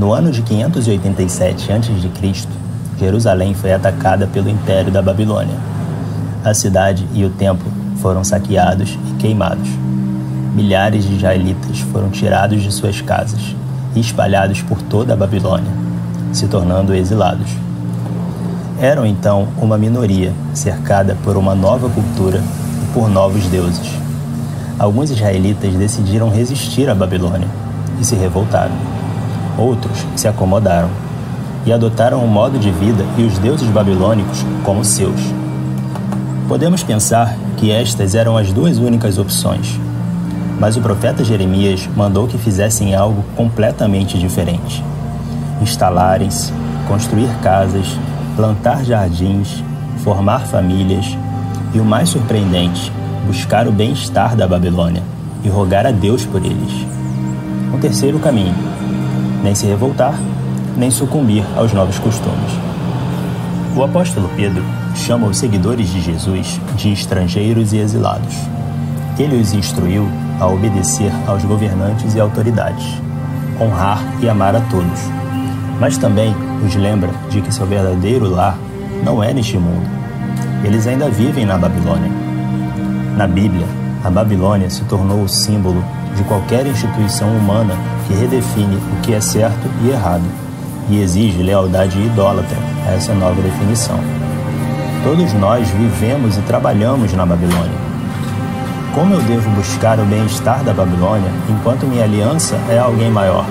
No ano de 587 a.C., Jerusalém foi atacada pelo Império da Babilônia. A cidade e o templo foram saqueados e queimados. Milhares de israelitas foram tirados de suas casas e espalhados por toda a Babilônia, se tornando exilados. Eram então uma minoria cercada por uma nova cultura e por novos deuses. Alguns israelitas decidiram resistir à Babilônia e se revoltaram. Outros se acomodaram e adotaram o modo de vida e os deuses babilônicos como seus. Podemos pensar que estas eram as duas únicas opções, mas o profeta Jeremias mandou que fizessem algo completamente diferente: instalarem-se, construir casas, plantar jardins, formar famílias e, o mais surpreendente, buscar o bem-estar da Babilônia e rogar a Deus por eles. Um terceiro caminho: nem se revoltar, nem sucumbir aos novos costumes. O apóstolo Pedro chama os seguidores de Jesus de estrangeiros e exilados. Ele os instruiu a obedecer aos governantes e autoridades, honrar e amar a todos, mas também os lembra de que seu verdadeiro lar não é neste mundo. Eles ainda vivem na Babilônia. Na Bíblia, a Babilônia se tornou o símbolo de qualquer instituição humana que redefine o que é certo e errado e exige lealdade idólatra a essa nova definição. Todos nós vivemos e trabalhamos na Babilônia. Como eu devo buscar o bem-estar da Babilônia enquanto minha aliança é alguém maior?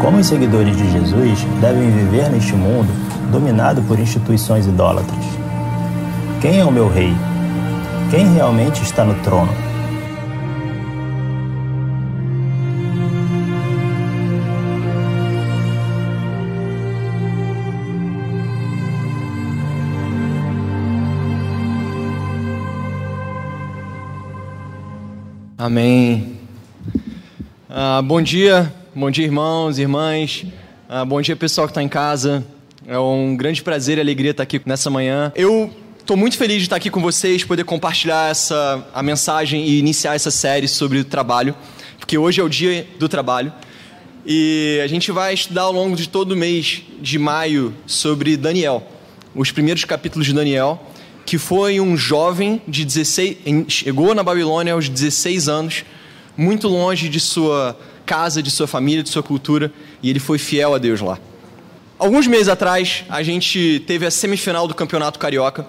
Como os seguidores de Jesus devem viver neste mundo dominado por instituições idólatras? Quem é o meu rei? Quem realmente está no trono? Amém. Ah, bom dia, bom dia, irmãos, irmãs. Ah, bom dia, pessoal que está em casa. É um grande prazer e alegria estar aqui nessa manhã. Eu estou muito feliz de estar aqui com vocês, poder compartilhar essa a mensagem e iniciar essa série sobre o trabalho, porque hoje é o dia do trabalho. E a gente vai estudar ao longo de todo o mês de maio sobre Daniel, os primeiros capítulos de Daniel que foi um jovem de 16, chegou na Babilônia aos 16 anos, muito longe de sua casa, de sua família, de sua cultura, e ele foi fiel a Deus lá. Alguns meses atrás, a gente teve a semifinal do Campeonato Carioca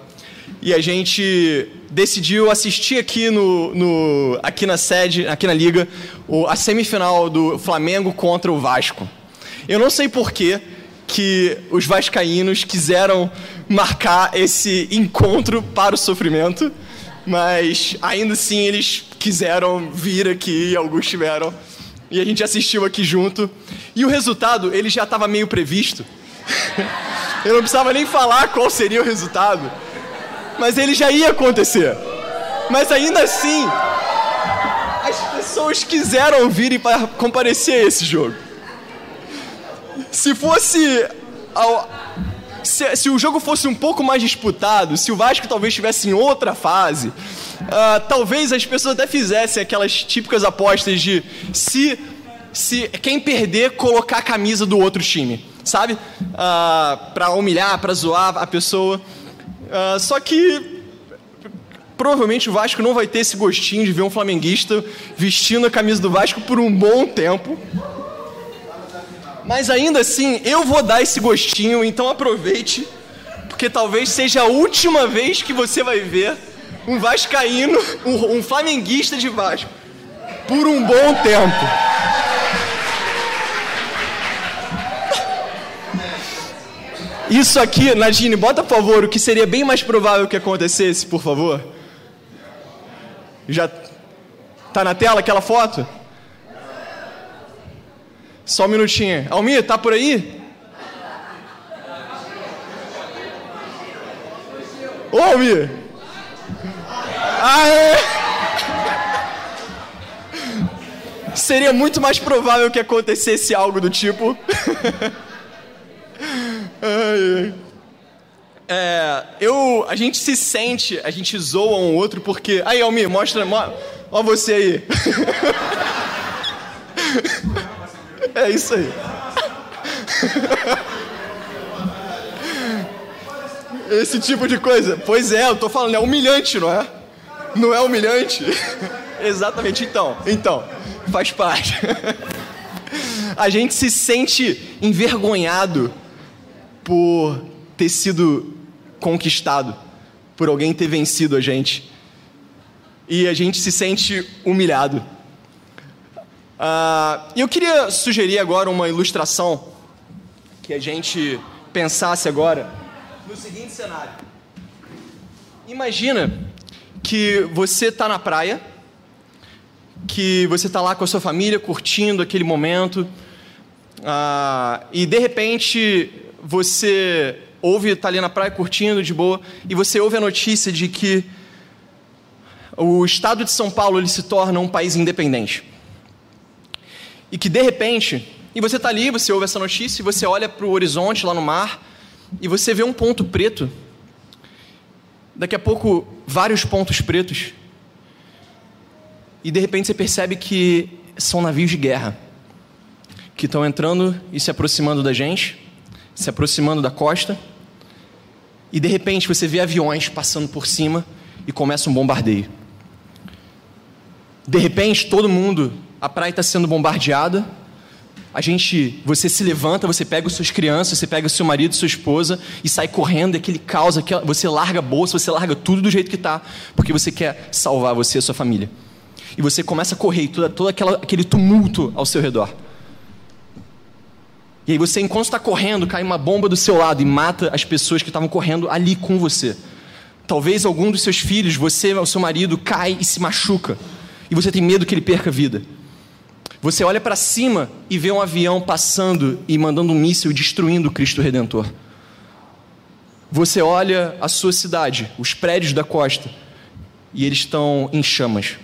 e a gente decidiu assistir aqui no, no aqui na sede, aqui na liga, a semifinal do Flamengo contra o Vasco. Eu não sei porquê, que os vascaínos quiseram marcar esse encontro para o sofrimento, mas ainda assim eles quiseram vir aqui, alguns tiveram, e a gente assistiu aqui junto. E o resultado, ele já estava meio previsto. Eu não precisava nem falar qual seria o resultado, mas ele já ia acontecer. Mas ainda assim, as pessoas quiseram vir e comparecer a esse jogo. Se fosse. Ao, se, se, o jogo fosse um pouco mais disputado, se o Vasco talvez estivesse em outra fase, uh, talvez as pessoas até fizessem aquelas típicas apostas de se, se quem perder colocar a camisa do outro time, sabe? Uh, para humilhar, para zoar a pessoa. Uh, só que provavelmente o Vasco não vai ter esse gostinho de ver um flamenguista vestindo a camisa do Vasco por um bom tempo. Mas ainda assim, eu vou dar esse gostinho, então aproveite, porque talvez seja a última vez que você vai ver um vascaíno, um, um flamenguista de Vasco, por um bom tempo. Isso aqui, Nadine, bota por favor o que seria bem mais provável que acontecesse, por favor. Já tá na tela aquela foto? Só um minutinho. Almir, tá por aí? Ô, Almir! Aê! Seria muito mais provável que acontecesse algo do tipo. É, eu, a gente se sente, a gente zoa um outro porque. Aí, Almir, mostra. Ó, você aí. É isso aí. Esse tipo de coisa. Pois é, eu tô falando, é humilhante, não é? Não é humilhante? Exatamente, então. Então, faz parte. A gente se sente envergonhado por ter sido conquistado, por alguém ter vencido a gente. E a gente se sente humilhado. Uh, eu queria sugerir agora uma ilustração que a gente pensasse agora no seguinte cenário. Imagina que você está na praia, que você está lá com a sua família curtindo aquele momento, uh, e de repente você ouve, está ali na praia curtindo de boa, e você ouve a notícia de que o estado de São Paulo ele se torna um país independente. E que de repente, e você está ali, você ouve essa notícia, e você olha para o horizonte lá no mar, e você vê um ponto preto. Daqui a pouco, vários pontos pretos. E de repente você percebe que são navios de guerra que estão entrando e se aproximando da gente, se aproximando da costa. E de repente você vê aviões passando por cima e começa um bombardeio. De repente todo mundo, a praia está sendo bombardeada a gente, você se levanta, você pega as suas crianças, você pega o seu marido, sua esposa e sai correndo, aquele caos, você larga a bolsa, você larga tudo do jeito que está, porque você quer salvar você e a sua família. E você começa a correr, todo, todo aquela, aquele tumulto ao seu redor. E aí você, enquanto está correndo, cai uma bomba do seu lado e mata as pessoas que estavam correndo ali com você. Talvez algum dos seus filhos, você ou seu marido, cai e se machuca. E você tem medo que ele perca a vida. Você olha para cima e vê um avião passando e mandando um míssil destruindo o Cristo Redentor. Você olha a sua cidade, os prédios da costa, e eles estão em chamas.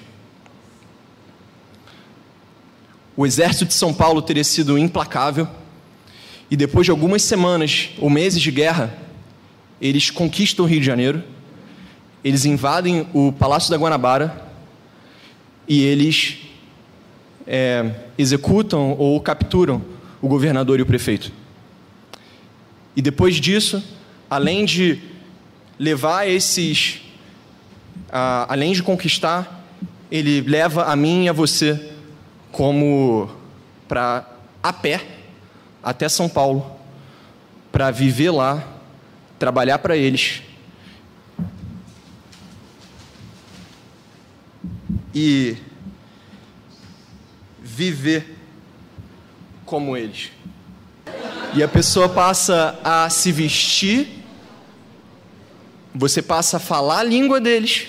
O exército de São Paulo teria sido implacável, e depois de algumas semanas ou meses de guerra, eles conquistam o Rio de Janeiro, eles invadem o Palácio da Guanabara e eles é, executam ou capturam o governador e o prefeito. E depois disso, além de levar esses. além de conquistar, ele leva a mim e a você como para a pé até São Paulo para viver lá, trabalhar para eles. E viver como eles. E a pessoa passa a se vestir, você passa a falar a língua deles,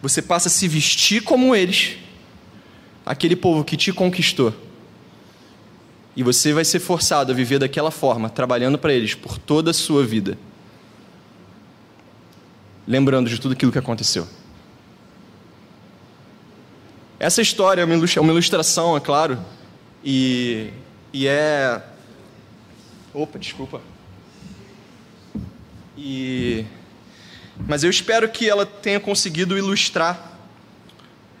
você passa a se vestir como eles, aquele povo que te conquistou. E você vai ser forçado a viver daquela forma, trabalhando para eles por toda a sua vida. Lembrando de tudo aquilo que aconteceu. Essa história é uma ilustração, é claro, e, e é. Opa, desculpa. E... Mas eu espero que ela tenha conseguido ilustrar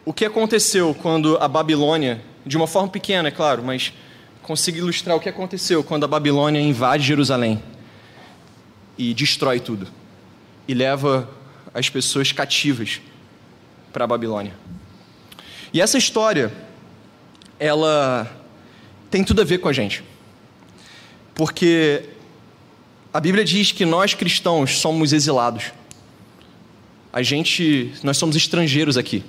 o que aconteceu quando a Babilônia, de uma forma pequena, é claro, mas consiga ilustrar o que aconteceu quando a Babilônia invade Jerusalém e destrói tudo e leva as pessoas cativas para a Babilônia. E essa história, ela tem tudo a ver com a gente. Porque a Bíblia diz que nós cristãos somos exilados. A gente, nós somos estrangeiros aqui.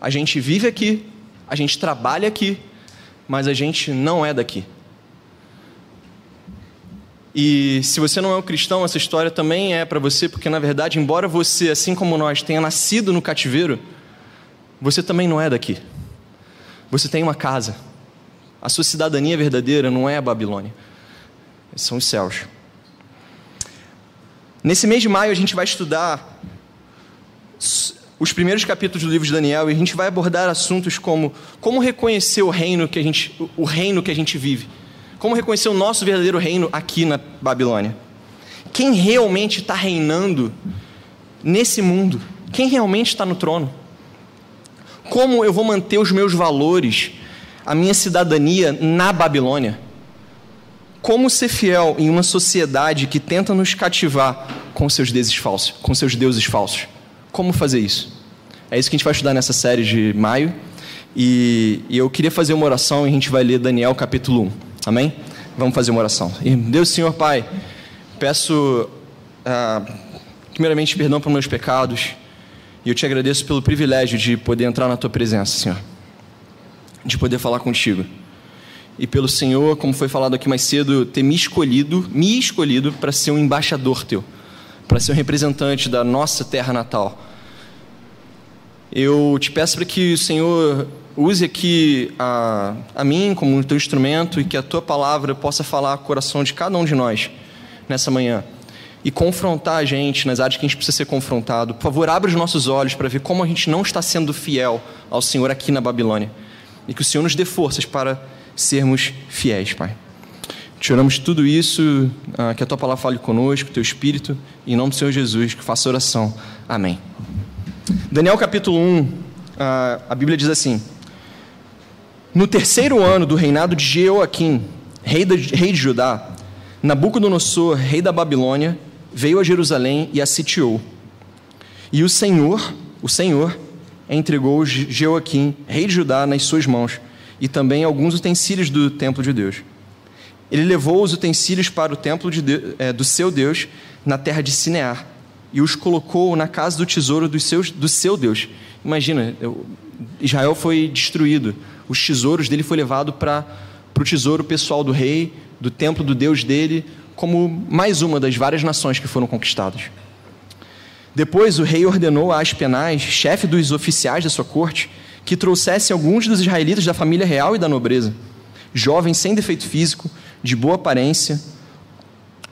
A gente vive aqui, a gente trabalha aqui, mas a gente não é daqui. E se você não é um cristão, essa história também é para você, porque na verdade, embora você, assim como nós, tenha nascido no cativeiro, você também não é daqui. Você tem uma casa. A sua cidadania verdadeira não é a Babilônia, são os céus. Nesse mês de maio a gente vai estudar os primeiros capítulos do livro de Daniel e a gente vai abordar assuntos como como reconhecer o reino que a gente o reino que a gente vive. Como reconhecer o nosso verdadeiro reino aqui na Babilônia. Quem realmente está reinando nesse mundo? Quem realmente está no trono? Como eu vou manter os meus valores a minha cidadania na Babilônia? Como ser fiel em uma sociedade que tenta nos cativar com seus deuses falsos, com seus deuses falsos? Como fazer isso? É isso que a gente vai estudar nessa série de maio. E, e eu queria fazer uma oração e a gente vai ler Daniel capítulo 1. Amém? Vamos fazer uma oração. Deus, Senhor Pai, peço ah, primeiramente perdão pelos meus pecados. E eu te agradeço pelo privilégio de poder entrar na tua presença, Senhor. De poder falar contigo. E pelo Senhor, como foi falado aqui mais cedo, ter me escolhido, me escolhido para ser um embaixador teu, para ser um representante da nossa terra natal. Eu te peço para que o Senhor use aqui a, a mim como teu instrumento e que a tua palavra possa falar ao coração de cada um de nós nessa manhã e confrontar a gente nas áreas que a gente precisa ser confrontado. Por favor, abra os nossos olhos para ver como a gente não está sendo fiel ao Senhor aqui na Babilônia. E que o Senhor nos dê forças para sermos fiéis, Pai. Te oramos tudo isso, ah, que a tua palavra fale conosco, teu espírito, em nome do Senhor Jesus, que faça oração. Amém. Daniel capítulo 1, ah, a Bíblia diz assim: No terceiro ano do reinado de Jeoaquim, rei de, rei de Judá, Nabucodonosor, rei da Babilônia, veio a Jerusalém e a sitiou. E o Senhor, o Senhor, entregou Jeoaquim, rei de Judá, nas suas mãos, e também alguns utensílios do templo de Deus. Ele levou os utensílios para o templo de Deus, é, do seu Deus, na terra de Sinear, e os colocou na casa do tesouro do, seus, do seu Deus. Imagina, Israel foi destruído, os tesouros dele foi levado para o tesouro pessoal do rei, do templo do Deus dele, como mais uma das várias nações que foram conquistadas. Depois o rei ordenou a Aspenaz, chefe dos oficiais da sua corte, que trouxesse alguns dos israelitas da família real e da nobreza, jovens sem defeito físico, de boa aparência,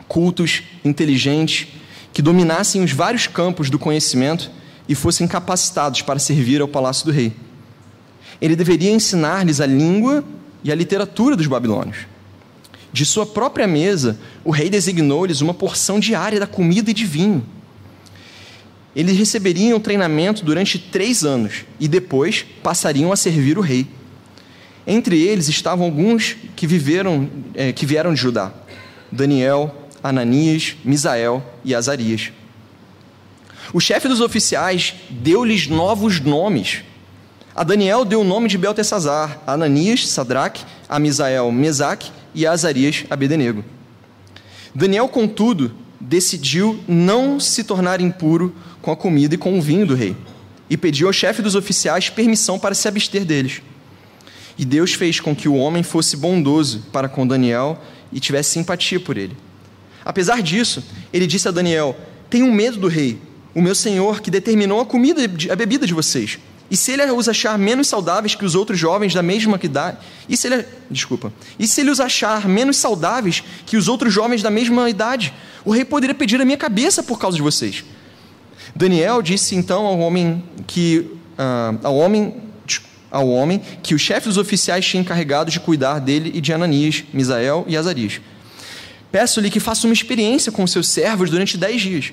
cultos, inteligentes, que dominassem os vários campos do conhecimento e fossem capacitados para servir ao palácio do rei. Ele deveria ensinar-lhes a língua e a literatura dos babilônios. De sua própria mesa, o rei designou-lhes uma porção diária da comida e de vinho. Eles receberiam treinamento durante três anos e depois passariam a servir o rei. Entre eles estavam alguns que viveram, é, que vieram de Judá: Daniel, Ananias, Misael e Azarias. O chefe dos oficiais deu-lhes novos nomes. A Daniel deu o nome de Beltesazar, a Ananias, Sadraque, a Misael, Mesaque e a Azarias, Abednego. Daniel, contudo, decidiu não se tornar impuro com a comida e com o vinho do rei, e pediu ao chefe dos oficiais permissão para se abster deles. E Deus fez com que o homem fosse bondoso para com Daniel e tivesse simpatia por ele. Apesar disso, ele disse a Daniel: Tenham medo do rei, o meu senhor, que determinou a comida e a bebida de vocês. E se ele os achar menos saudáveis que os outros jovens da mesma idade, e se ele, desculpa, e se ele os achar menos saudáveis que os outros jovens da mesma idade, o rei poderia pedir a minha cabeça por causa de vocês. Daniel disse então ao homem que uh, ao homem ao homem que o chefe dos oficiais tinha encarregado de cuidar dele e de Ananias, Misael e Azarias. Peço-lhe que faça uma experiência com seus servos durante dez dias.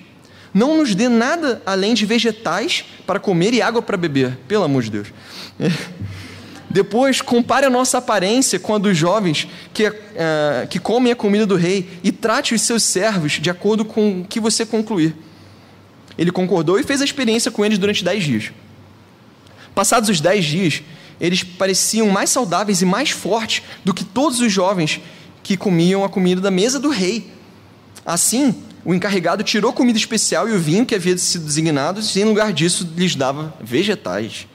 Não nos dê nada além de vegetais para comer e água para beber, pelo amor de Deus. Depois, compare a nossa aparência com a dos jovens que, uh, que comem a comida do rei e trate os seus servos de acordo com o que você concluir. Ele concordou e fez a experiência com eles durante dez dias. Passados os dez dias, eles pareciam mais saudáveis e mais fortes do que todos os jovens que comiam a comida da mesa do rei. Assim, o encarregado tirou comida especial e o vinho que havia sido designado, e em lugar disso lhes dava vegetais.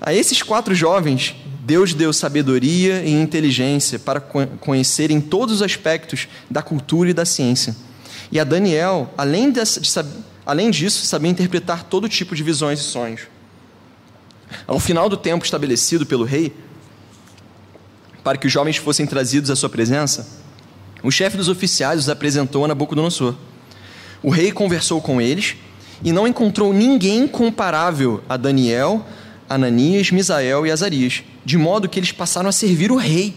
A esses quatro jovens, Deus deu sabedoria e inteligência para conhecerem todos os aspectos da cultura e da ciência. E a Daniel, além, de, além disso, sabia interpretar todo tipo de visões e sonhos. Ao final do tempo estabelecido pelo rei, para que os jovens fossem trazidos à sua presença, o chefe dos oficiais os apresentou a Nabucodonosor. O rei conversou com eles e não encontrou ninguém comparável a Daniel, Ananias, Misael e Azarias, de modo que eles passaram a servir o rei.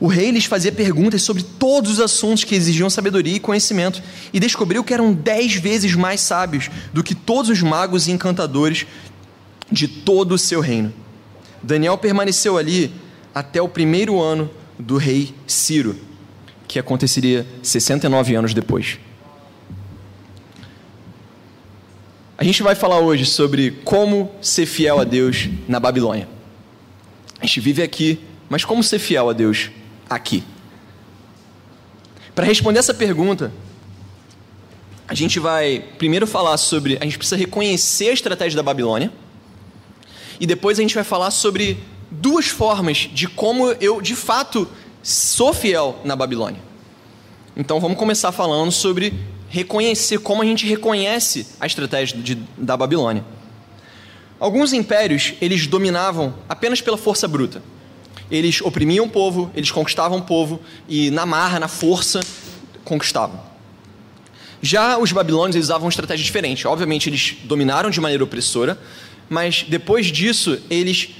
O rei lhes fazia perguntas sobre todos os assuntos que exigiam sabedoria e conhecimento, e descobriu que eram dez vezes mais sábios do que todos os magos e encantadores de todo o seu reino. Daniel permaneceu ali até o primeiro ano do rei Ciro, que aconteceria 69 anos depois. A gente vai falar hoje sobre como ser fiel a Deus na Babilônia. A gente vive aqui, mas como ser fiel a Deus aqui? Para responder essa pergunta, a gente vai primeiro falar sobre. A gente precisa reconhecer a estratégia da Babilônia. E depois a gente vai falar sobre duas formas de como eu, de fato, sou fiel na Babilônia. Então vamos começar falando sobre reconhecer como a gente reconhece a estratégia de, da Babilônia. Alguns impérios, eles dominavam apenas pela força bruta. Eles oprimiam o povo, eles conquistavam o povo e na marra, na força, conquistavam. Já os babilônios eles usavam uma estratégia diferente. Obviamente, eles dominaram de maneira opressora, mas depois disso, eles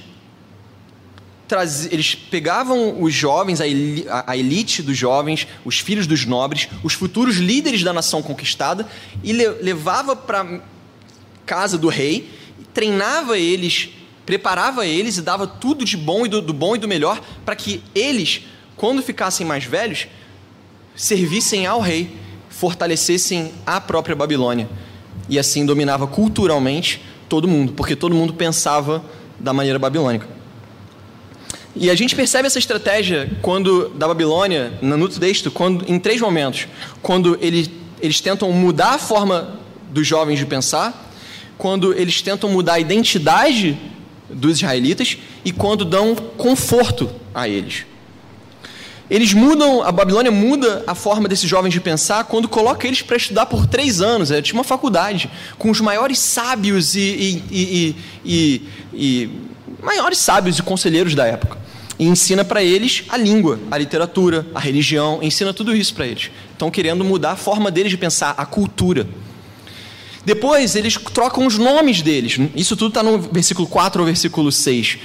eles pegavam os jovens, a elite dos jovens, os filhos dos nobres, os futuros líderes da nação conquistada, e levava para casa do rei, treinava eles, preparava eles e dava tudo de bom e do, do bom e do melhor para que eles, quando ficassem mais velhos, servissem ao rei, fortalecessem a própria Babilônia. E assim dominava culturalmente todo mundo, porque todo mundo pensava da maneira babilônica. E a gente percebe essa estratégia quando da Babilônia, no texto, quando, em três momentos. Quando eles, eles tentam mudar a forma dos jovens de pensar, quando eles tentam mudar a identidade dos israelitas e quando dão conforto a eles. Eles mudam, a Babilônia muda a forma desses jovens de pensar quando coloca eles para estudar por três anos. É tipo uma faculdade, com os maiores sábios e, e, e, e maiores sábios e conselheiros da época e ensina para eles a língua, a literatura, a religião, ensina tudo isso para eles. Estão querendo mudar a forma deles de pensar, a cultura. Depois eles trocam os nomes deles. Isso tudo está no versículo 4 ou versículo 6.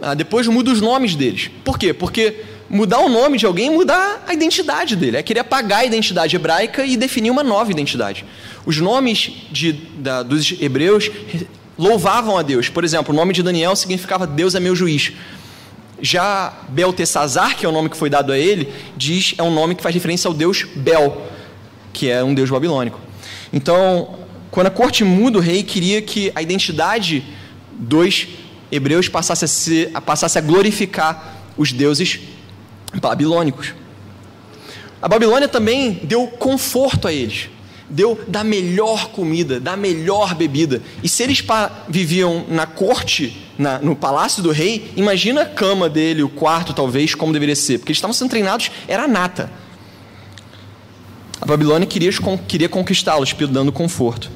Ah, depois muda os nomes deles. Por quê? Porque mudar o nome de alguém mudar a identidade dele. É querer apagar a identidade hebraica e definir uma nova identidade. Os nomes de, da, dos hebreus louvavam a Deus. Por exemplo, o nome de Daniel significava Deus é meu juiz. Já Beltesazar, que é o nome que foi dado a ele, diz é um nome que faz referência ao deus Bel, que é um deus babilônico. Então, quando a corte muda, o rei queria que a identidade dos hebreus passasse a, ser, passasse a glorificar os deuses babilônicos. A Babilônia também deu conforto a eles deu da melhor comida, da melhor bebida. E se eles viviam na corte, na, no palácio do rei, imagina a cama dele, o quarto talvez, como deveria ser. Porque eles estavam sendo treinados, era nata. A Babilônia queria, queria conquistá-los, dando conforto.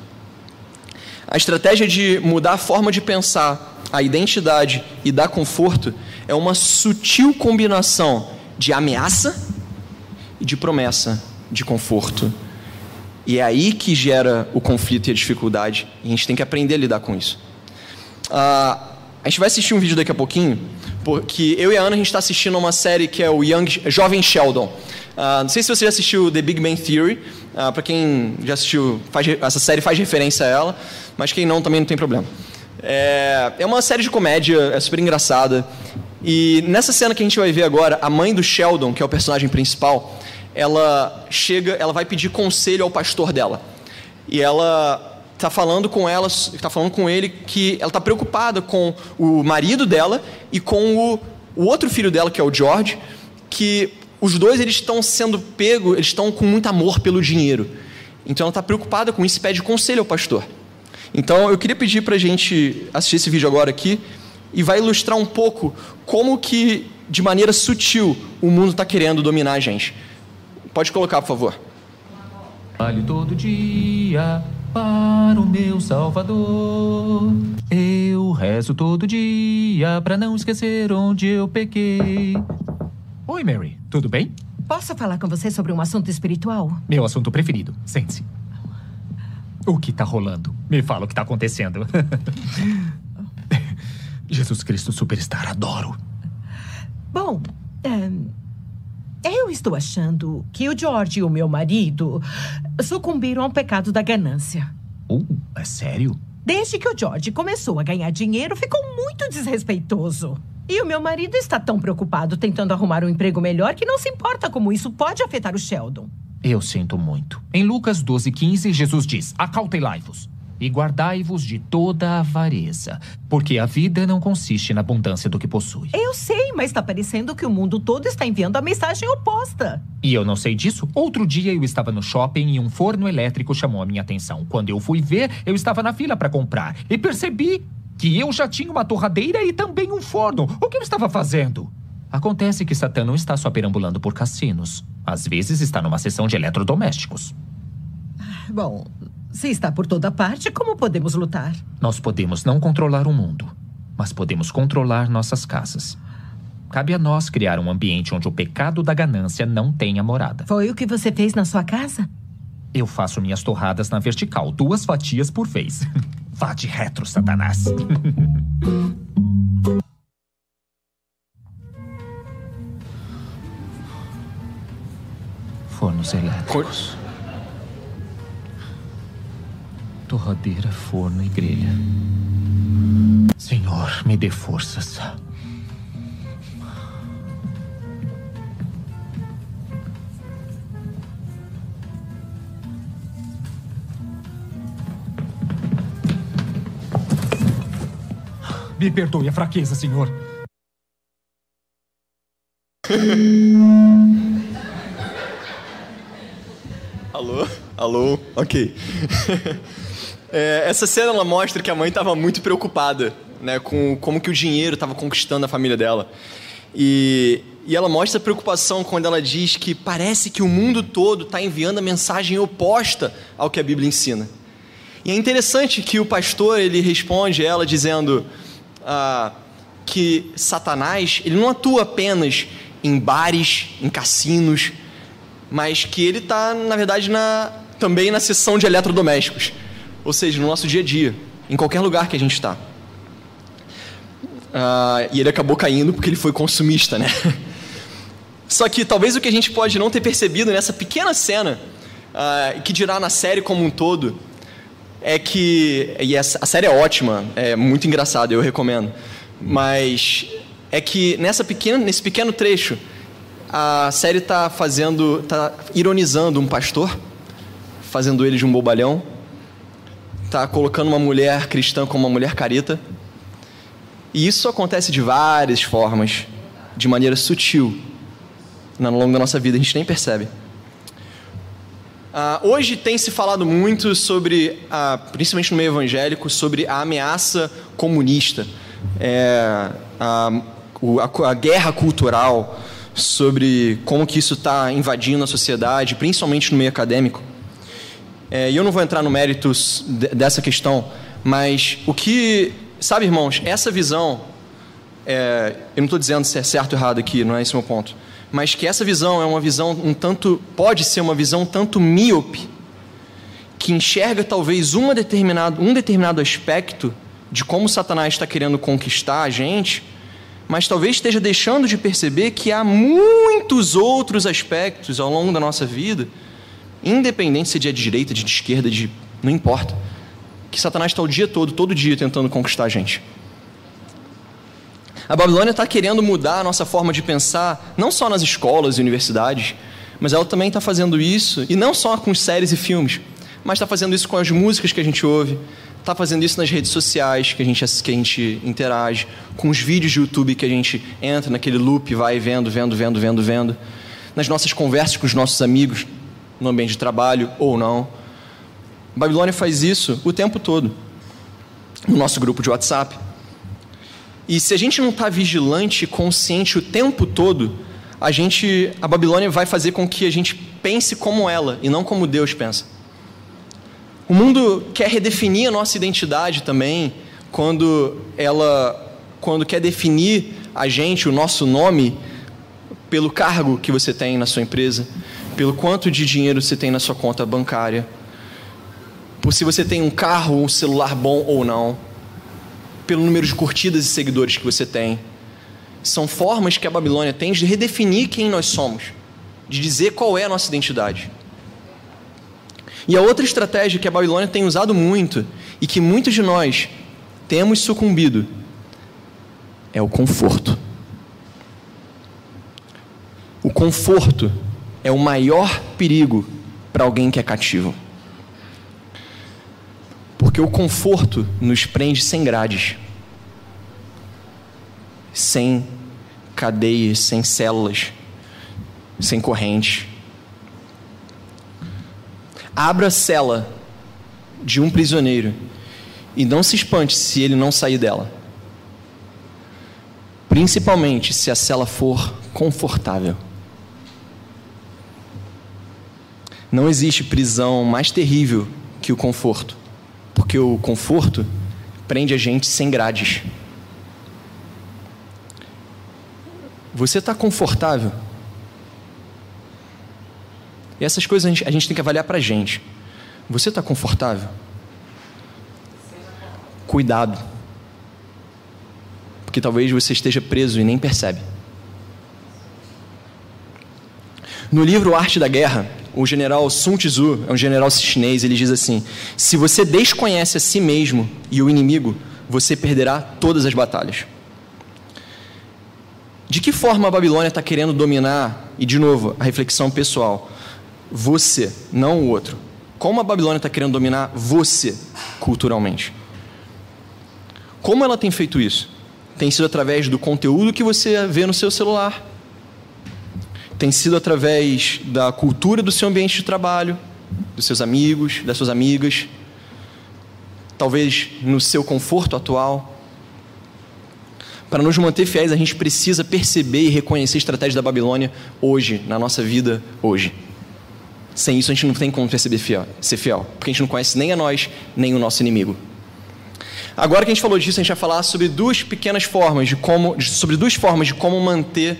A estratégia de mudar a forma de pensar, a identidade e dar conforto é uma sutil combinação de ameaça e de promessa de conforto e é aí que gera o conflito e a dificuldade. E a gente tem que aprender a lidar com isso. Uh, a gente vai assistir um vídeo daqui a pouquinho, porque eu e a Ana a gente está assistindo uma série que é o Young, Jovem Sheldon. Uh, não sei se você já assistiu The Big Bang Theory. Uh, Para quem já assistiu, faz, essa série faz referência a ela, mas quem não também não tem problema. É, é uma série de comédia, é super engraçada. E nessa cena que a gente vai ver agora, a mãe do Sheldon, que é o personagem principal, ela chega, ela vai pedir conselho ao pastor dela. E ela está falando com ela, está falando com ele que ela está preocupada com o marido dela e com o, o outro filho dela, que é o George, que os dois eles estão sendo pegos, eles estão com muito amor pelo dinheiro. Então ela está preocupada com isso e pede conselho ao pastor. Então eu queria pedir para a gente assistir esse vídeo agora aqui e vai ilustrar um pouco como que, de maneira sutil, o mundo está querendo dominar a gente. Pode colocar, por favor. Trabalho todo dia para o meu Salvador. Eu rezo todo dia para não esquecer onde eu pequei. Oi, Mary. Tudo bem? Posso falar com você sobre um assunto espiritual? Meu assunto preferido. Sente-se. O que está rolando? Me fala o que está acontecendo. Jesus Cristo Superstar, adoro. Bom, é, eu estou achando que o George e o meu marido sucumbiram ao pecado da ganância. Uh, é sério? Desde que o George começou a ganhar dinheiro, ficou muito desrespeitoso. E o meu marido está tão preocupado tentando arrumar um emprego melhor que não se importa como isso pode afetar o Sheldon. Eu sinto muito. Em Lucas 12,15, Jesus diz: Acautelai-vos e guardai-vos de toda avareza, porque a vida não consiste na abundância do que possui. Eu sei, mas está parecendo que o mundo todo está enviando a mensagem oposta. E eu não sei disso. Outro dia eu estava no shopping e um forno elétrico chamou a minha atenção. Quando eu fui ver, eu estava na fila para comprar e percebi que eu já tinha uma torradeira e também um forno. O que eu estava fazendo? Acontece que Satã não está só perambulando por cassinos. Às vezes está numa sessão de eletrodomésticos. Bom, se está por toda parte, como podemos lutar? Nós podemos não controlar o mundo, mas podemos controlar nossas casas. Cabe a nós criar um ambiente onde o pecado da ganância não tenha morada. Foi o que você fez na sua casa? Eu faço minhas torradas na vertical, duas fatias por vez. Vá de retro, Satanás. Fornos elétricos. Torradeira, forno e grelha. Senhor, me dê forças. Me perdoe a fraqueza, senhor. Alô? Alô? Ok. É, essa cena ela mostra que a mãe estava muito preocupada né, com como que o dinheiro estava conquistando a família dela. E, e ela mostra a preocupação quando ela diz que parece que o mundo todo está enviando a mensagem oposta ao que a Bíblia ensina. E é interessante que o pastor ele responde ela dizendo ah, que Satanás ele não atua apenas em bares, em cassinos, mas que ele está na verdade na, também na seção de eletrodomésticos, ou seja, no nosso dia a dia, em qualquer lugar que a gente está. Ah, e ele acabou caindo porque ele foi consumista, né? Só que talvez o que a gente pode não ter percebido nessa pequena cena, ah, que dirá na série como um todo, é que. E essa, a série é ótima, é muito engraçada, eu recomendo. Mas é que nessa pequena, nesse pequeno trecho, a série está fazendo. está ironizando um pastor, fazendo ele de um bobalhão, está colocando uma mulher cristã como uma mulher careta. E isso acontece de várias formas, de maneira sutil, ao longo da nossa vida, a gente nem percebe. Uh, hoje tem se falado muito sobre, uh, principalmente no meio evangélico, sobre a ameaça comunista, é, a, a, a, guerra cultural, sobre como que isso está invadindo a sociedade, principalmente no meio acadêmico. É, e eu não vou entrar no mérito dessa questão, mas o que, sabe, irmãos, essa visão, é, eu não estou dizendo se é certo ou errado aqui, não é esse o meu ponto mas que essa visão é uma visão um tanto pode ser uma visão um tanto míope que enxerga talvez uma determinado, um determinado aspecto de como Satanás está querendo conquistar a gente, mas talvez esteja deixando de perceber que há muitos outros aspectos ao longo da nossa vida, independente se é de direita, de esquerda, de não importa, que Satanás está o dia todo, todo dia tentando conquistar a gente. A Babilônia está querendo mudar a nossa forma de pensar, não só nas escolas e universidades, mas ela também está fazendo isso, e não só com séries e filmes, mas está fazendo isso com as músicas que a gente ouve, está fazendo isso nas redes sociais que a, gente, que a gente interage, com os vídeos de YouTube que a gente entra naquele loop, vai vendo, vendo, vendo, vendo, vendo, nas nossas conversas com os nossos amigos, no ambiente de trabalho ou não. A Babilônia faz isso o tempo todo, no nosso grupo de WhatsApp. E se a gente não está vigilante, consciente o tempo todo, a gente, a Babilônia vai fazer com que a gente pense como ela e não como Deus pensa. O mundo quer redefinir a nossa identidade também, quando ela, quando quer definir a gente, o nosso nome, pelo cargo que você tem na sua empresa, pelo quanto de dinheiro você tem na sua conta bancária, por se você tem um carro, um celular bom ou não pelo número de curtidas e seguidores que você tem. São formas que a Babilônia tem de redefinir quem nós somos, de dizer qual é a nossa identidade. E a outra estratégia que a Babilônia tem usado muito, e que muitos de nós temos sucumbido é o conforto. O conforto é o maior perigo para alguém que é cativo. Porque o conforto nos prende sem grades, sem cadeias, sem células, sem correntes. Abra a cela de um prisioneiro e não se espante se ele não sair dela. Principalmente se a cela for confortável. Não existe prisão mais terrível que o conforto, porque o conforto prende a gente sem grades. Você está confortável? E essas coisas a gente, a gente tem que avaliar para a gente. Você está confortável? Cuidado. Porque talvez você esteja preso e nem percebe. No livro Arte da Guerra, o general Sun Tzu, é um general chinês, ele diz assim: Se você desconhece a si mesmo e o inimigo, você perderá todas as batalhas. De que forma a Babilônia está querendo dominar? E de novo, a reflexão pessoal. Você, não o outro. Como a Babilônia está querendo dominar você culturalmente? Como ela tem feito isso? Tem sido através do conteúdo que você vê no seu celular, tem sido através da cultura do seu ambiente de trabalho, dos seus amigos, das suas amigas, talvez no seu conforto atual. Para nos manter fiéis, a gente precisa perceber e reconhecer a estratégia da Babilônia hoje, na nossa vida hoje. Sem isso, a gente não tem como perceber fiel, ser fiel, porque a gente não conhece nem a nós, nem o nosso inimigo. Agora que a gente falou disso, a gente vai falar sobre duas pequenas formas de como, sobre duas formas de como manter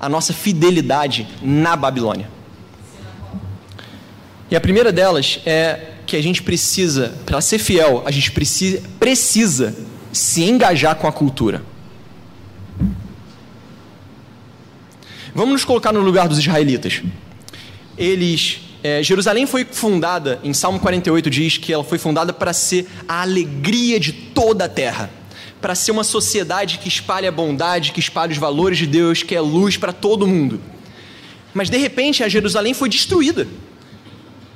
a nossa fidelidade na Babilônia. E a primeira delas é que a gente precisa, para ser fiel, a gente precisa, precisa se engajar com a cultura. Vamos nos colocar no lugar dos israelitas. Eles, é, Jerusalém foi fundada, em Salmo 48 diz que ela foi fundada para ser a alegria de toda a terra para ser uma sociedade que espalha a bondade, que espalha os valores de Deus, que é luz para todo mundo. Mas de repente a Jerusalém foi destruída.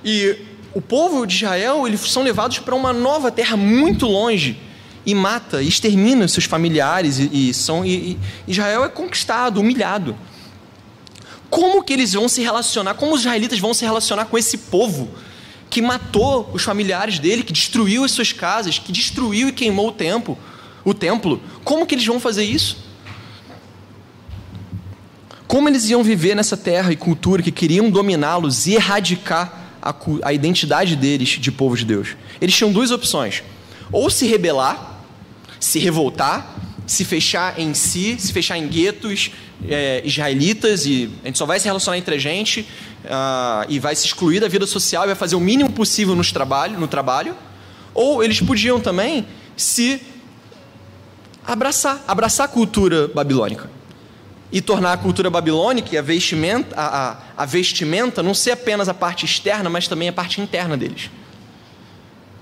E o povo de Israel, eles são levados para uma nova terra muito longe e mata, extermina seus familiares e, e são e, e Israel é conquistado, humilhado. Como que eles vão se relacionar? Como os israelitas vão se relacionar com esse povo que matou os familiares dele, que destruiu as suas casas, que destruiu e queimou o templo? O templo. Como que eles vão fazer isso? Como eles iam viver nessa terra e cultura que queriam dominá-los e erradicar a, a identidade deles de povo de Deus? Eles tinham duas opções: ou se rebelar, se revoltar, se fechar em si, se fechar em guetos é, israelitas e a gente só vai se relacionar entre a gente uh, e vai se excluir da vida social e vai fazer o mínimo possível nos trabalho, no trabalho. Ou eles podiam também se abraçar, abraçar a cultura babilônica. E tornar a cultura babilônica e a vestimenta, a, a, a vestimenta não ser apenas a parte externa, mas também a parte interna deles.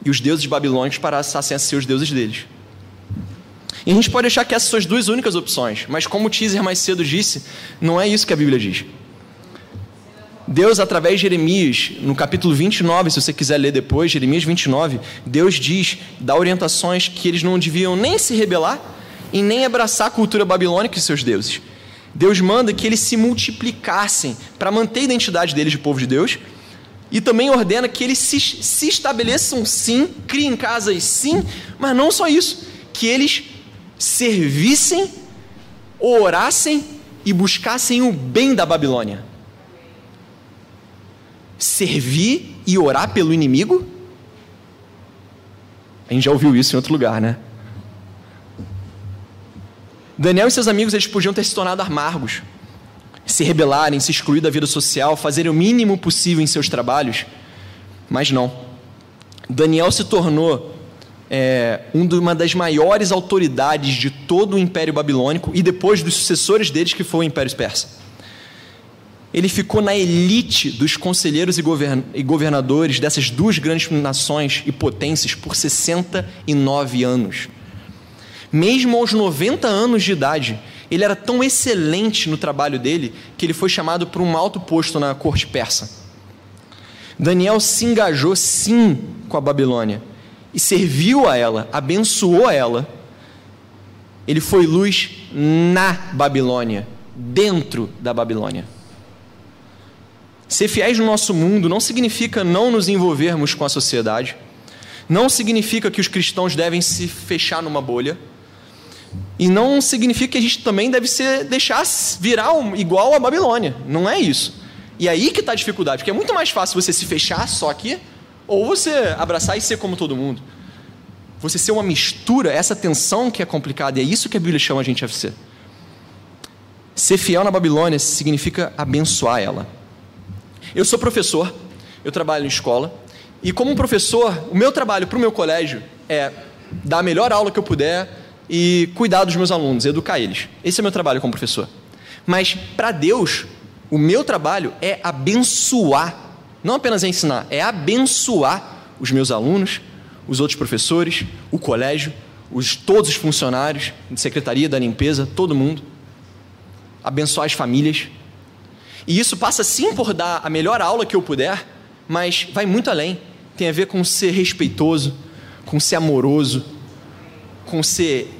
E os deuses babilônicos passassem a ser os deuses deles. E a gente pode achar que essas são as duas únicas opções, mas como o teaser mais cedo disse, não é isso que a Bíblia diz. Deus, através de Jeremias, no capítulo 29, se você quiser ler depois, Jeremias 29, Deus diz, dá orientações que eles não deviam nem se rebelar e nem abraçar a cultura babilônica e seus deuses. Deus manda que eles se multiplicassem para manter a identidade deles de povo de Deus e também ordena que eles se, se estabeleçam sim, criem casas sim, mas não só isso, que eles servissem, orassem e buscassem o bem da Babilônia servir e orar pelo inimigo? A gente já ouviu isso em outro lugar, né? Daniel e seus amigos eles podiam ter se tornado amargos, se rebelarem, se excluir da vida social, fazerem o mínimo possível em seus trabalhos, mas não. Daniel se tornou é, uma das maiores autoridades de todo o Império Babilônico e depois dos sucessores deles, que foi o Império Persa. Ele ficou na elite dos conselheiros e, govern governadores dessas duas grandes nações e potências por 69 anos. Mesmo aos 90 anos de idade, ele era tão excelente no trabalho dele que ele foi chamado para um alto posto na corte persa. Daniel se engajou sim com a Babilônia e serviu a ela, abençoou ela. Ele foi luz na Babilônia, dentro da Babilônia. Ser fiéis no nosso mundo não significa não nos envolvermos com a sociedade, não significa que os cristãos devem se fechar numa bolha, e não significa que a gente também deve ser deixar virar igual a Babilônia. Não é isso. E aí que está a dificuldade, porque é muito mais fácil você se fechar só aqui, ou você abraçar e ser como todo mundo. Você ser uma mistura, essa tensão que é complicada, e é isso que a Bíblia chama a gente a ser. Ser fiel na Babilônia significa abençoar ela. Eu sou professor, eu trabalho em escola, e como professor, o meu trabalho para o meu colégio é dar a melhor aula que eu puder e cuidar dos meus alunos, educar eles. Esse é o meu trabalho como professor. Mas para Deus, o meu trabalho é abençoar, não apenas ensinar, é abençoar os meus alunos, os outros professores, o colégio, os, todos os funcionários, de secretaria, da limpeza, todo mundo. Abençoar as famílias. E isso passa sim por dar a melhor aula que eu puder, mas vai muito além. Tem a ver com ser respeitoso, com ser amoroso, com ser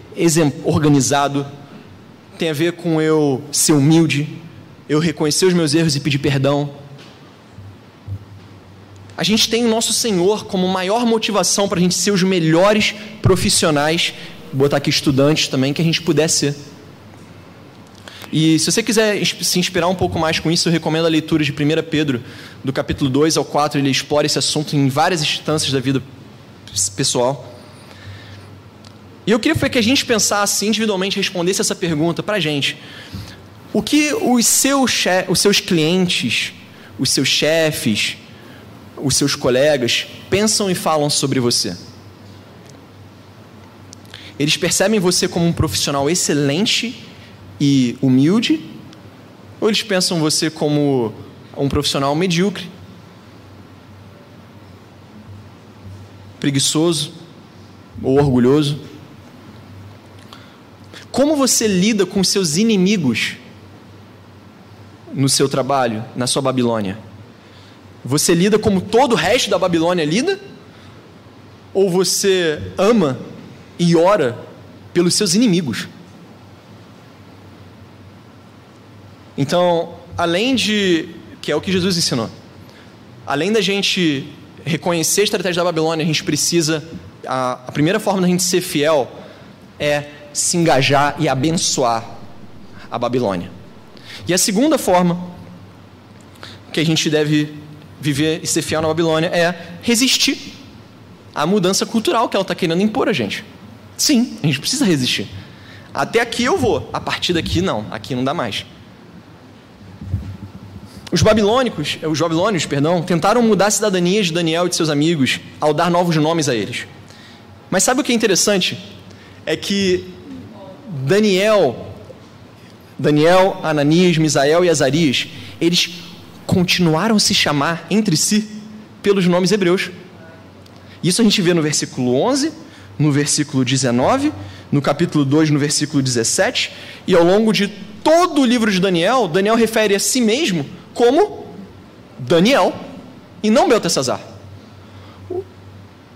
organizado. Tem a ver com eu ser humilde, eu reconhecer os meus erros e pedir perdão. A gente tem o nosso Senhor como maior motivação para a gente ser os melhores profissionais, botar aqui estudantes também, que a gente puder ser. E se você quiser se inspirar um pouco mais com isso, eu recomendo a leitura de 1 Pedro, do capítulo 2 ao 4. Ele explora esse assunto em várias instâncias da vida pessoal. E eu queria que a gente pensasse individualmente, respondesse essa pergunta para a gente. O que os seus, os seus clientes, os seus chefes, os seus colegas pensam e falam sobre você? Eles percebem você como um profissional excelente e humilde? Ou eles pensam você como um profissional medíocre, preguiçoso ou orgulhoso? Como você lida com seus inimigos no seu trabalho, na sua Babilônia? Você lida como todo o resto da Babilônia lida? Ou você ama e ora pelos seus inimigos? Então, além de. que é o que Jesus ensinou. Além da gente reconhecer a estratégia da Babilônia, a gente precisa. A, a primeira forma da gente ser fiel é se engajar e abençoar a Babilônia. E a segunda forma que a gente deve viver e ser fiel na Babilônia é resistir à mudança cultural que ela está querendo impor a gente. Sim, a gente precisa resistir. Até aqui eu vou, a partir daqui não, aqui não dá mais. Os babilônicos, os babilônios, perdão, tentaram mudar a cidadania de Daniel e de seus amigos ao dar novos nomes a eles. Mas sabe o que é interessante? É que Daniel, Daniel, Ananias, Misael e Azarias, eles continuaram a se chamar entre si pelos nomes hebreus. Isso a gente vê no versículo 11, no versículo 19, no capítulo 2, no versículo 17, e ao longo de todo o livro de Daniel, Daniel refere a si mesmo como Daniel e não Beltesazar.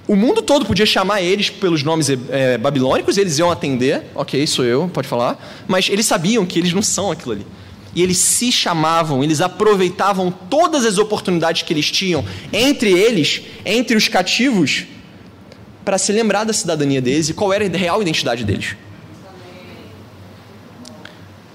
O mundo todo podia chamar eles pelos nomes é, babilônicos, eles iam atender, ok, sou eu, pode falar, mas eles sabiam que eles não são aquilo ali. E eles se chamavam, eles aproveitavam todas as oportunidades que eles tinham entre eles, entre os cativos, para se lembrar da cidadania deles e qual era a real identidade deles.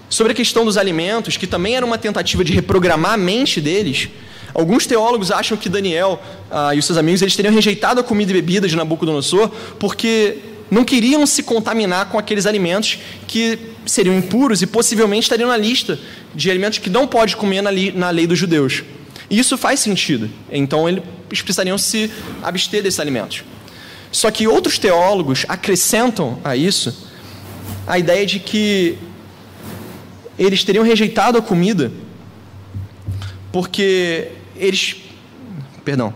Sobre a questão dos alimentos, que também era uma tentativa de reprogramar a mente deles, alguns teólogos acham que Daniel ah, e os seus amigos eles teriam rejeitado a comida e bebida de Nabucodonosor porque não queriam se contaminar com aqueles alimentos que seriam impuros e possivelmente estariam na lista de alimentos que não pode comer na, li, na lei dos judeus. E isso faz sentido. Então eles precisariam se abster desses alimentos. Só que outros teólogos acrescentam a isso a ideia de que eles teriam rejeitado a comida porque eles. Perdão.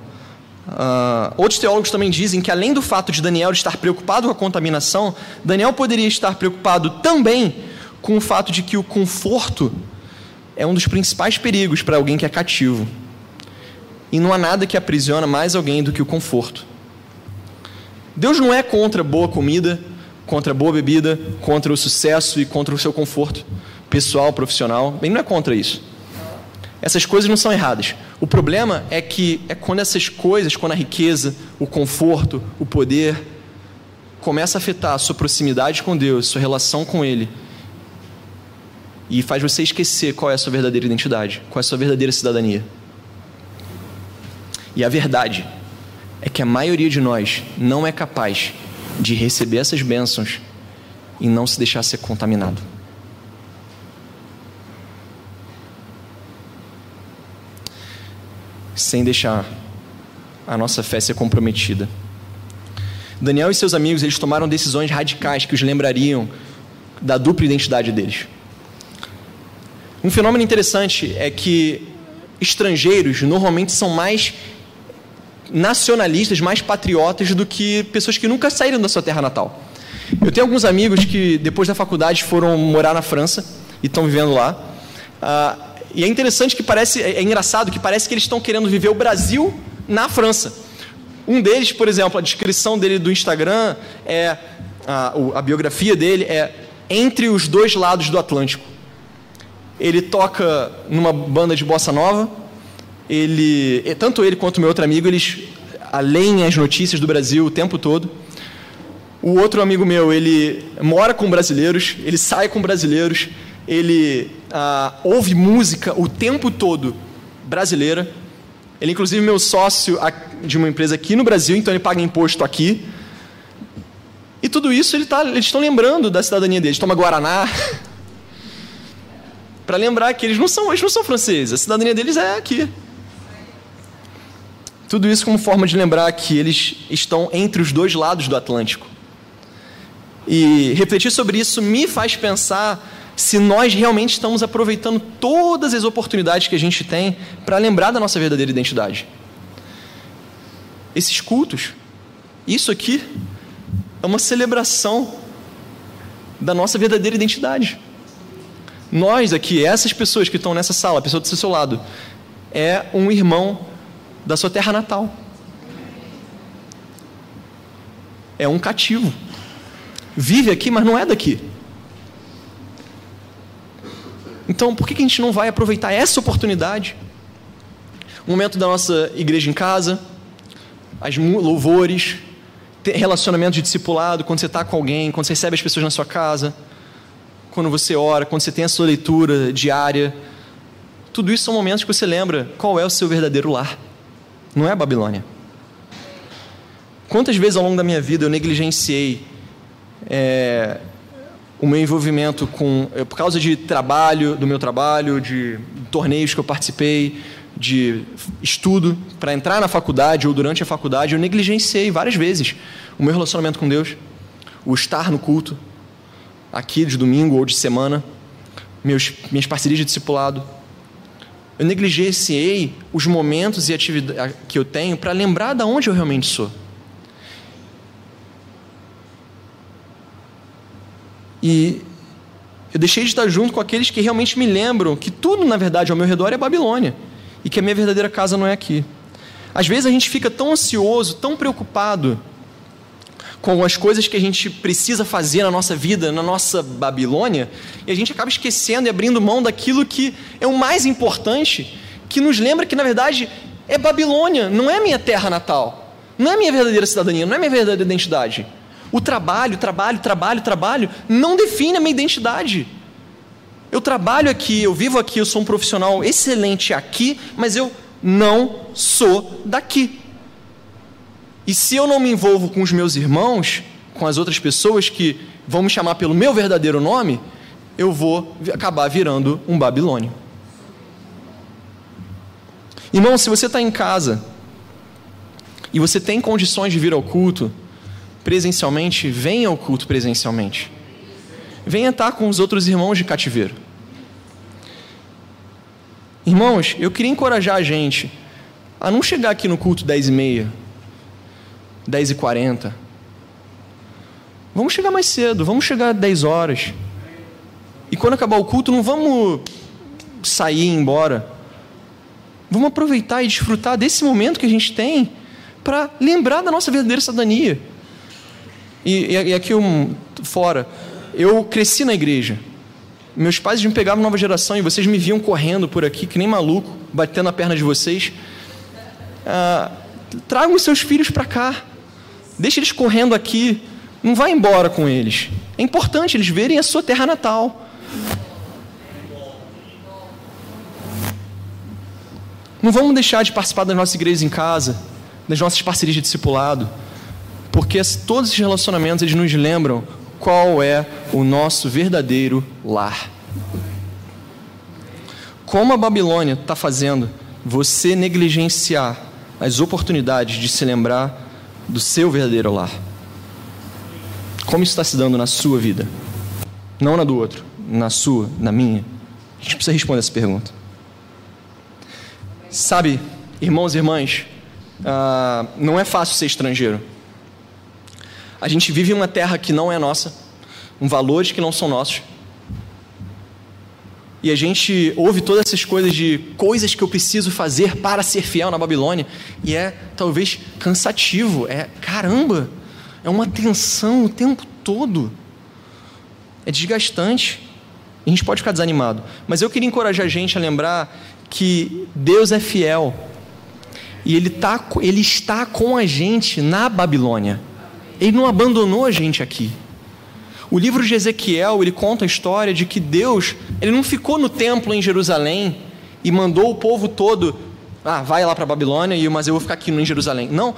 Uh, outros teólogos também dizem que, além do fato de Daniel estar preocupado com a contaminação, Daniel poderia estar preocupado também com o fato de que o conforto é um dos principais perigos para alguém que é cativo. E não há nada que aprisiona mais alguém do que o conforto. Deus não é contra boa comida, contra boa bebida, contra o sucesso e contra o seu conforto pessoal, profissional. Ele não é contra isso. Essas coisas não são erradas. O problema é que é quando essas coisas, quando a riqueza, o conforto, o poder, começa a afetar a sua proximidade com Deus, sua relação com Ele, e faz você esquecer qual é a sua verdadeira identidade, qual é a sua verdadeira cidadania. E a verdade é que a maioria de nós não é capaz de receber essas bênçãos e não se deixar ser contaminado. Sem deixar a nossa fé ser comprometida. Daniel e seus amigos, eles tomaram decisões radicais que os lembrariam da dupla identidade deles. Um fenômeno interessante é que estrangeiros normalmente são mais nacionalistas, mais patriotas do que pessoas que nunca saíram da sua terra natal. Eu tenho alguns amigos que depois da faculdade foram morar na França e estão vivendo lá. Ah, e é interessante que parece, é, é engraçado que parece que eles estão querendo viver o Brasil na França. Um deles, por exemplo, a descrição dele do Instagram é a, a biografia dele é entre os dois lados do Atlântico. Ele toca numa banda de bossa nova ele, tanto ele quanto meu outro amigo, eles além as notícias do Brasil o tempo todo. O outro amigo meu, ele mora com brasileiros, ele sai com brasileiros, ele ah, ouve música o tempo todo brasileira. Ele, inclusive, meu sócio de uma empresa aqui no Brasil, então ele paga imposto aqui. E tudo isso ele tá, eles estão lembrando da cidadania deles. Toma Guaraná. para lembrar que eles não são, eles não são franceses, a cidadania deles é aqui. Tudo isso como forma de lembrar que eles estão entre os dois lados do Atlântico. E refletir sobre isso me faz pensar se nós realmente estamos aproveitando todas as oportunidades que a gente tem para lembrar da nossa verdadeira identidade. Esses cultos, isso aqui, é uma celebração da nossa verdadeira identidade. Nós aqui, essas pessoas que estão nessa sala, a pessoa do seu lado, é um irmão da sua terra natal. É um cativo. Vive aqui, mas não é daqui. Então, por que a gente não vai aproveitar essa oportunidade? O momento da nossa igreja em casa, as louvores, relacionamento de discipulado, quando você está com alguém, quando você recebe as pessoas na sua casa, quando você ora, quando você tem a sua leitura diária. Tudo isso são momentos que você lembra qual é o seu verdadeiro lar não é a Babilônia. Quantas vezes ao longo da minha vida eu negligenciei é, o meu envolvimento com, é, por causa de trabalho, do meu trabalho, de torneios que eu participei, de estudo para entrar na faculdade ou durante a faculdade, eu negligenciei várias vezes o meu relacionamento com Deus, o estar no culto, aqui de domingo ou de semana, meus, minhas parcerias de discipulado. Eu negligenciei os momentos e atividades que eu tenho para lembrar de onde eu realmente sou. E eu deixei de estar junto com aqueles que realmente me lembram que tudo, na verdade, ao meu redor é Babilônia e que a minha verdadeira casa não é aqui. Às vezes a gente fica tão ansioso, tão preocupado com as coisas que a gente precisa fazer na nossa vida, na nossa Babilônia, e a gente acaba esquecendo e abrindo mão daquilo que é o mais importante, que nos lembra que na verdade é Babilônia, não é minha terra natal, não é minha verdadeira cidadania, não é minha verdadeira identidade. O trabalho, trabalho, trabalho, trabalho não define a minha identidade. Eu trabalho aqui, eu vivo aqui, eu sou um profissional excelente aqui, mas eu não sou daqui. E se eu não me envolvo com os meus irmãos, com as outras pessoas que vão me chamar pelo meu verdadeiro nome, eu vou acabar virando um babilônio. Irmão, se você está em casa e você tem condições de vir ao culto presencialmente, venha ao culto presencialmente. Venha estar com os outros irmãos de cativeiro. Irmãos, eu queria encorajar a gente a não chegar aqui no culto 10 e meia, 10 e 40. Vamos chegar mais cedo, vamos chegar 10 horas. E quando acabar o culto, não vamos sair e ir embora. Vamos aproveitar e desfrutar desse momento que a gente tem para lembrar da nossa verdadeira cidadania. E, e, aqui um, fora, eu cresci na igreja. Meus pais me pegavam nova geração e vocês me viam correndo por aqui, que nem maluco, batendo a perna de vocês. Ah, tragam os seus filhos para cá. Deixe eles correndo aqui. Não vá embora com eles. É importante eles verem a sua terra natal. Não vamos deixar de participar das nossas igrejas em casa, das nossas parcerias de discipulado, porque todos esses relacionamentos eles nos lembram qual é o nosso verdadeiro lar. Como a Babilônia está fazendo você negligenciar as oportunidades de se lembrar do seu verdadeiro lar? Como isso está se dando na sua vida? Não na do outro, na sua, na minha. A gente precisa responder essa pergunta. Sabe, irmãos e irmãs, uh, não é fácil ser estrangeiro. A gente vive em uma terra que não é nossa, um valores que não são nossos. E a gente ouve todas essas coisas de coisas que eu preciso fazer para ser fiel na Babilônia. E é talvez cansativo. É caramba, é uma tensão o tempo todo. É desgastante. A gente pode ficar desanimado. Mas eu queria encorajar a gente a lembrar que Deus é fiel. E Ele, tá, ele está com a gente na Babilônia. Ele não abandonou a gente aqui. O livro de Ezequiel, ele conta a história de que Deus, ele não ficou no templo em Jerusalém e mandou o povo todo, ah, vai lá para Babilônia, mas eu vou ficar aqui em Jerusalém. Não.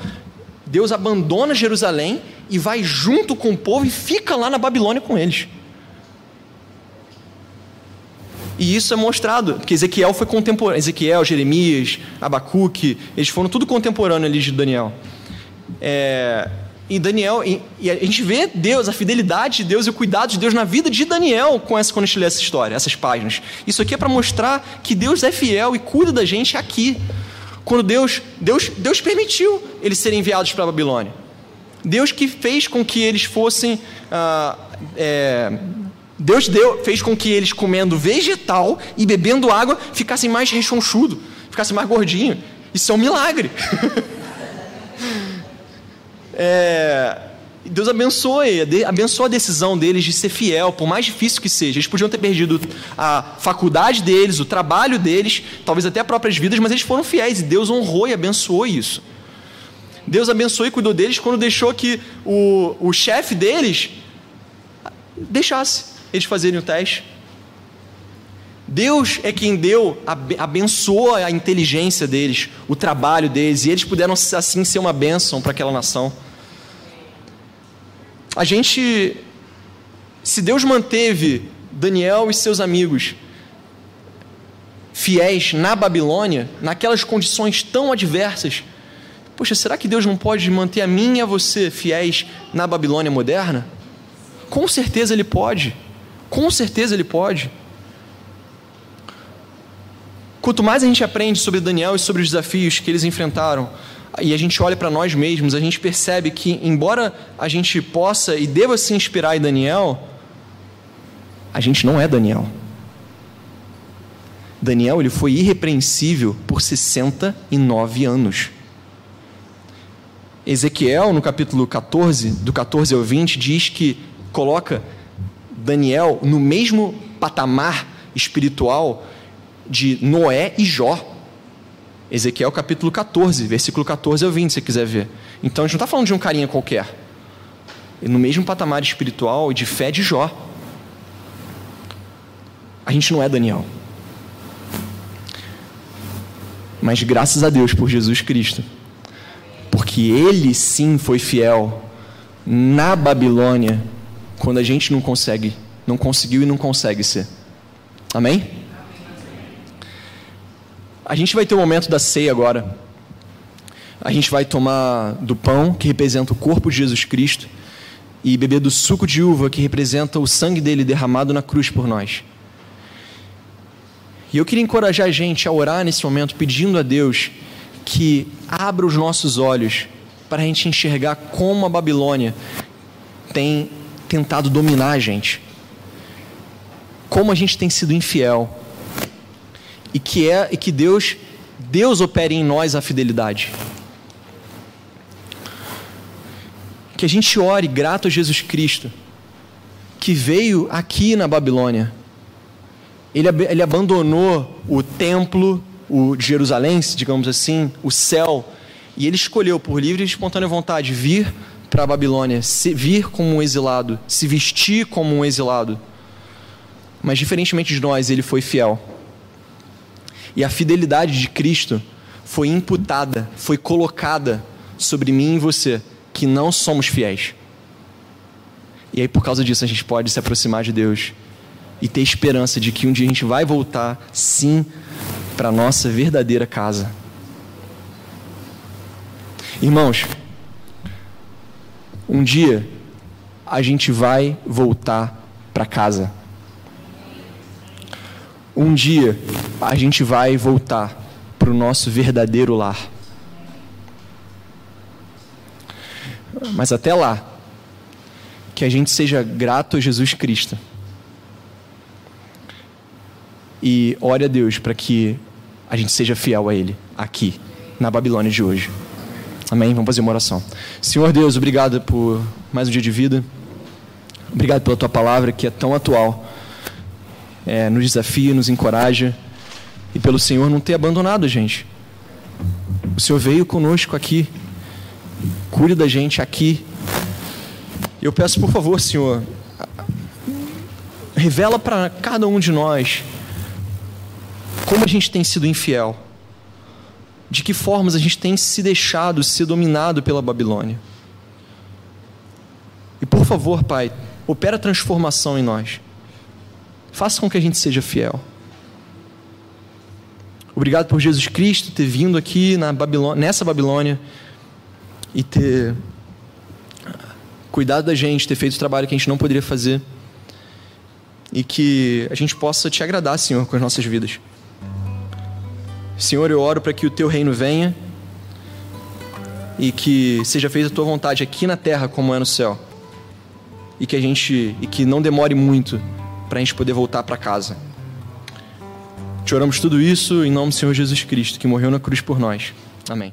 Deus abandona Jerusalém e vai junto com o povo e fica lá na Babilônia com eles. E isso é mostrado, porque Ezequiel foi contemporâneo. Ezequiel, Jeremias, Abacuque, eles foram tudo contemporâneo ali de Daniel. É, em Daniel, e, e a gente vê Deus, a fidelidade de Deus e o cuidado de Deus na vida de Daniel com essa, quando a gente lê essa história, essas páginas. Isso aqui é para mostrar que Deus é fiel e cuida da gente aqui. Quando Deus, Deus, Deus permitiu eles serem enviados para a Babilônia. Deus que fez com que eles fossem. Ah, é, Deus deu, fez com que eles comendo vegetal e bebendo água ficassem mais rechonchudo, ficassem mais gordinho. Isso é um milagre. É, Deus abençoa, abençoa a decisão deles de ser fiel, por mais difícil que seja. Eles podiam ter perdido a faculdade deles, o trabalho deles, talvez até as próprias vidas, mas eles foram fiéis e Deus honrou e abençoou isso. Deus abençoou e cuidou deles quando deixou que o, o chefe deles deixasse eles fazerem o teste. Deus é quem deu, abençoou a inteligência deles, o trabalho deles, e eles puderam assim ser uma bênção para aquela nação a gente, se Deus manteve Daniel e seus amigos fiéis na Babilônia, naquelas condições tão adversas, poxa, será que Deus não pode manter a mim e a você fiéis na Babilônia moderna? Com certeza Ele pode, com certeza Ele pode. Quanto mais a gente aprende sobre Daniel e sobre os desafios que eles enfrentaram, e a gente olha para nós mesmos, a gente percebe que, embora a gente possa e deva se inspirar em Daniel, a gente não é Daniel. Daniel ele foi irrepreensível por 69 anos. Ezequiel, no capítulo 14, do 14 ao 20, diz que coloca Daniel no mesmo patamar espiritual de Noé e Jó. Ezequiel capítulo 14, versículo 14 ao 20, se quiser ver. Então a gente não está falando de um carinha qualquer. No mesmo patamar espiritual e de fé de Jó. A gente não é Daniel. Mas graças a Deus por Jesus Cristo. Porque ele sim foi fiel na Babilônia quando a gente não consegue, não conseguiu e não consegue ser. Amém? A gente vai ter o momento da ceia agora. A gente vai tomar do pão, que representa o corpo de Jesus Cristo, e beber do suco de uva, que representa o sangue dele derramado na cruz por nós. E eu queria encorajar a gente a orar nesse momento, pedindo a Deus que abra os nossos olhos para a gente enxergar como a Babilônia tem tentado dominar a gente, como a gente tem sido infiel, e que é e que Deus Deus opere em nós a fidelidade. Que a gente ore grato a Jesus Cristo, que veio aqui na Babilônia. Ele, ele abandonou o templo, o de Jerusalém, digamos assim, o céu, e ele escolheu por livre e espontânea vontade vir para a Babilônia, se, vir como um exilado, se vestir como um exilado. Mas diferentemente de nós, ele foi fiel. E a fidelidade de Cristo foi imputada, foi colocada sobre mim e você, que não somos fiéis. E aí, por causa disso, a gente pode se aproximar de Deus e ter esperança de que um dia a gente vai voltar, sim, para a nossa verdadeira casa. Irmãos, um dia a gente vai voltar para casa. Um dia a gente vai voltar para o nosso verdadeiro lar. Mas até lá, que a gente seja grato a Jesus Cristo. E ore a Deus para que a gente seja fiel a Ele, aqui, na Babilônia de hoje. Amém? Vamos fazer uma oração. Senhor Deus, obrigado por mais um dia de vida. Obrigado pela tua palavra que é tão atual. É, nos desafia, nos encoraja. E pelo Senhor não ter abandonado a gente. O Senhor veio conosco aqui. Cuide da gente aqui. Eu peço, por favor, Senhor, revela para cada um de nós como a gente tem sido infiel de que formas a gente tem se deixado ser dominado pela Babilônia. E por favor, Pai, opera transformação em nós. Faça com que a gente seja fiel. Obrigado por Jesus Cristo ter vindo aqui na Babilônia, nessa Babilônia e ter cuidado da gente, ter feito o trabalho que a gente não poderia fazer. E que a gente possa te agradar, Senhor, com as nossas vidas. Senhor, eu oro para que o teu reino venha e que seja feita a tua vontade aqui na terra como é no céu. E que a gente e que não demore muito para a gente poder voltar para casa. Te oramos tudo isso em nome do Senhor Jesus Cristo, que morreu na cruz por nós. Amém.